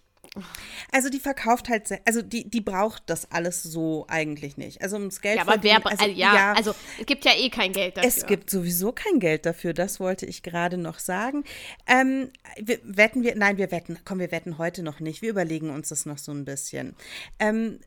also die verkauft halt, also die, die braucht das alles so eigentlich nicht. Also ums Geld ja, aber wer, also, ja, ja, also es gibt ja eh kein Geld dafür. Es gibt sowieso kein Geld dafür, das wollte ich gerade noch sagen. Ähm, wetten wir, nein, wir wetten, komm, wir wetten heute noch nicht. Wir überlegen uns das noch so ein bisschen. Ähm,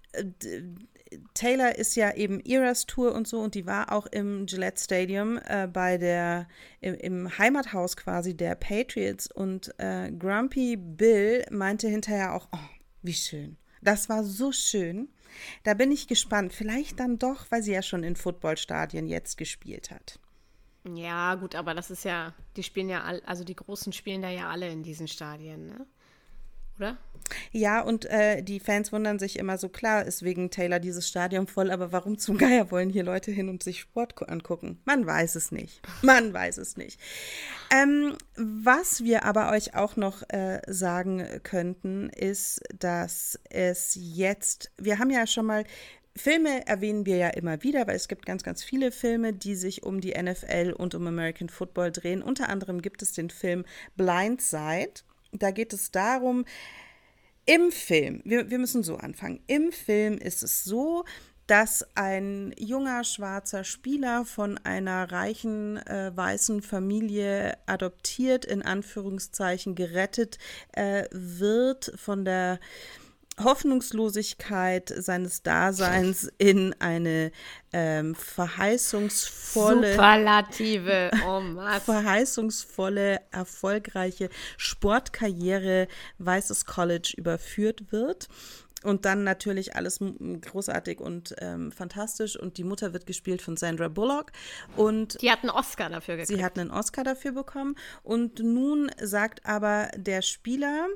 Taylor ist ja eben Eras Tour und so und die war auch im Gillette Stadium äh, bei der im, im, Heimathaus quasi der Patriots und äh, Grumpy Bill meinte hinterher auch, oh, wie schön. Das war so schön. Da bin ich gespannt. Vielleicht dann doch, weil sie ja schon in Footballstadien jetzt gespielt hat. Ja, gut, aber das ist ja, die spielen ja, all, also die Großen spielen da ja alle in diesen Stadien, ne? Oder? Ja, und äh, die Fans wundern sich immer so, klar ist wegen Taylor dieses Stadion voll, aber warum zum Geier wollen hier Leute hin und sich Sport angucken? Man weiß es nicht. Man weiß es nicht. Ähm, was wir aber euch auch noch äh, sagen könnten, ist, dass es jetzt, wir haben ja schon mal Filme erwähnen wir ja immer wieder, weil es gibt ganz, ganz viele Filme, die sich um die NFL und um American Football drehen. Unter anderem gibt es den Film Blindside. Da geht es darum, im Film, wir, wir müssen so anfangen, im Film ist es so, dass ein junger schwarzer Spieler von einer reichen äh, weißen Familie adoptiert, in Anführungszeichen gerettet äh, wird von der Hoffnungslosigkeit seines Daseins in eine ähm, verheißungsvolle Superlative, oh verheißungsvolle, erfolgreiche Sportkarriere Weißes College überführt wird. Und dann natürlich alles großartig und ähm, fantastisch. Und die Mutter wird gespielt von Sandra Bullock. Und die hat einen Oscar dafür gekriegt. Sie hat einen Oscar dafür bekommen. Und nun sagt aber der Spieler,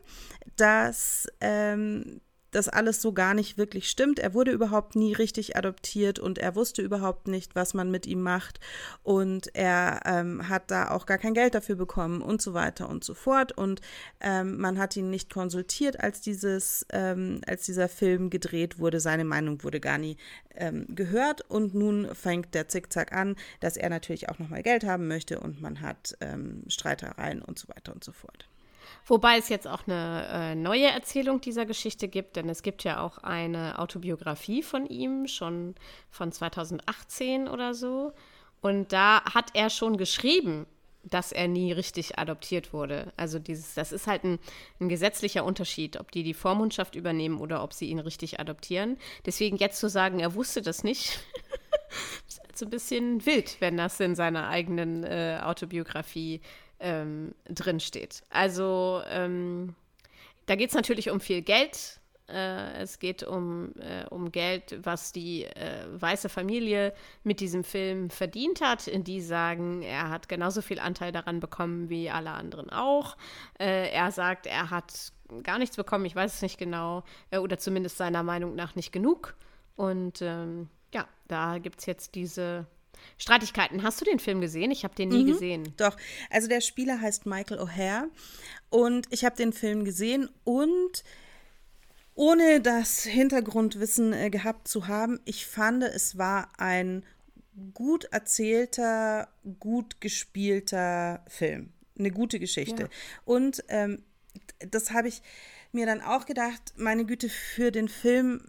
dass ähm, das alles so gar nicht wirklich stimmt. Er wurde überhaupt nie richtig adoptiert und er wusste überhaupt nicht, was man mit ihm macht und er ähm, hat da auch gar kein Geld dafür bekommen und so weiter und so fort und ähm, man hat ihn nicht konsultiert, als dieses, ähm, als dieser Film gedreht wurde. Seine Meinung wurde gar nie ähm, gehört und nun fängt der Zickzack an, dass er natürlich auch nochmal Geld haben möchte und man hat ähm, Streitereien und so weiter und so fort. Wobei es jetzt auch eine äh, neue Erzählung dieser Geschichte gibt, denn es gibt ja auch eine Autobiografie von ihm, schon von 2018 oder so. Und da hat er schon geschrieben, dass er nie richtig adoptiert wurde. Also dieses, das ist halt ein, ein, gesetzlicher Unterschied, ob die die Vormundschaft übernehmen oder ob sie ihn richtig adoptieren. Deswegen jetzt zu sagen, er wusste das nicht, ist halt so ein bisschen wild, wenn das in seiner eigenen äh, Autobiografie ähm, drinsteht. Also ähm, da geht es natürlich um viel Geld äh, es geht um, äh, um Geld, was die äh, weiße Familie mit diesem Film verdient hat. Die sagen, er hat genauso viel Anteil daran bekommen wie alle anderen auch. Äh, er sagt, er hat gar nichts bekommen, ich weiß es nicht genau, äh, oder zumindest seiner Meinung nach nicht genug. Und ähm, ja, da gibt es jetzt diese Streitigkeiten. Hast du den Film gesehen? Ich habe den nie mhm, gesehen. Doch, also der Spieler heißt Michael O'Hare und ich habe den Film gesehen und ohne das Hintergrundwissen äh, gehabt zu haben, ich fand, es war ein gut erzählter, gut gespielter Film. Eine gute Geschichte. Ja. Und ähm, das habe ich mir dann auch gedacht, meine Güte, für den Film,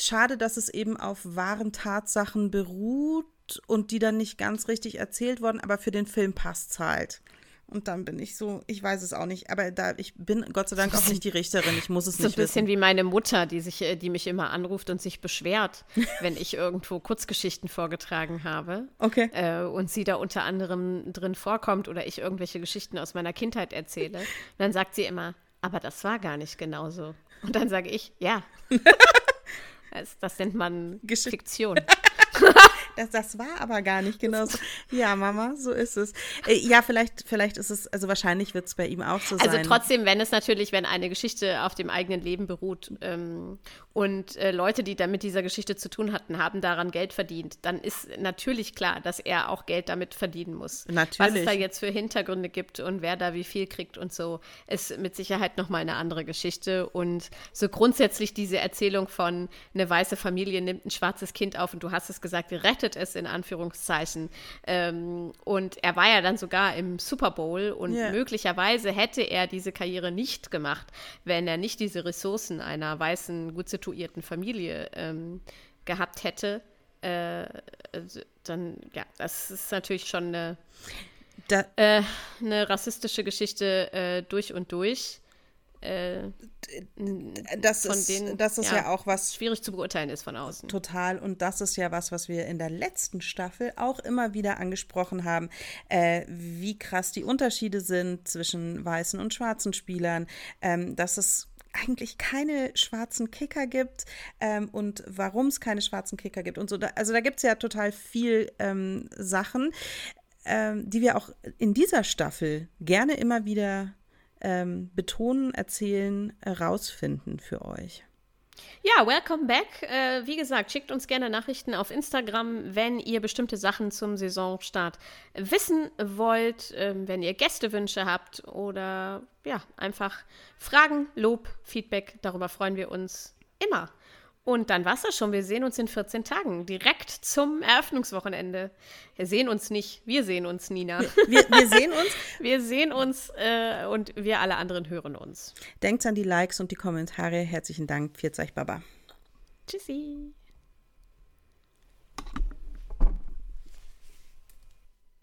schade, dass es eben auf wahren Tatsachen beruht und die dann nicht ganz richtig erzählt wurden, aber für den Film passt halt. Und dann bin ich so, ich weiß es auch nicht, aber da ich bin Gott sei Dank auch nicht die Richterin, ich muss es so nicht So ein bisschen wissen. wie meine Mutter, die sich, äh, die mich immer anruft und sich beschwert, wenn ich irgendwo Kurzgeschichten vorgetragen habe. Okay. Äh, und sie da unter anderem drin vorkommt oder ich irgendwelche Geschichten aus meiner Kindheit erzähle. Und dann sagt sie immer, aber das war gar nicht genauso. Und dann sage ich, ja. das, das nennt man Gesch Fiktion. Das, das war aber gar nicht genau so. Ja, Mama, so ist es. Äh, ja, vielleicht, vielleicht ist es, also wahrscheinlich wird es bei ihm auch so also sein. Also trotzdem, wenn es natürlich, wenn eine Geschichte auf dem eigenen Leben beruht ähm, und äh, Leute, die dann mit dieser Geschichte zu tun hatten, haben daran Geld verdient, dann ist natürlich klar, dass er auch Geld damit verdienen muss. Natürlich. Was es da jetzt für Hintergründe gibt und wer da wie viel kriegt und so, ist mit Sicherheit nochmal eine andere Geschichte. Und so grundsätzlich diese Erzählung von eine weiße Familie nimmt ein schwarzes Kind auf und du hast es gesagt, rettet rettet es in Anführungszeichen. Ähm, und er war ja dann sogar im Super Bowl und yeah. möglicherweise hätte er diese Karriere nicht gemacht, wenn er nicht diese Ressourcen einer weißen, gut situierten Familie ähm, gehabt hätte. Äh, also dann, ja, das ist natürlich schon eine, äh, eine rassistische Geschichte äh, durch und durch. Äh, das ist, denen, das ist ja, ja, auch was schwierig zu beurteilen ist von außen. Total. Und das ist ja was, was wir in der letzten Staffel auch immer wieder angesprochen haben, äh, wie krass die Unterschiede sind zwischen weißen und schwarzen Spielern, ähm, dass es eigentlich keine schwarzen Kicker gibt ähm, und warum es keine schwarzen Kicker gibt und so. Da, also da gibt es ja total viel ähm, Sachen, ähm, die wir auch in dieser Staffel gerne immer wieder ähm, betonen, erzählen, herausfinden für euch. Ja, welcome back. Äh, wie gesagt, schickt uns gerne Nachrichten auf Instagram, wenn ihr bestimmte Sachen zum Saisonstart wissen wollt, äh, wenn ihr Gästewünsche habt oder ja, einfach Fragen, Lob, Feedback. Darüber freuen wir uns immer. Und dann war's das schon. Wir sehen uns in 14 Tagen, direkt zum Eröffnungswochenende. Wir sehen uns nicht, wir sehen uns, Nina. Wir, wir sehen uns. wir sehen uns äh, und wir alle anderen hören uns. Denkt an die Likes und die Kommentare. Herzlichen Dank. Euch, Baba. Tschüssi.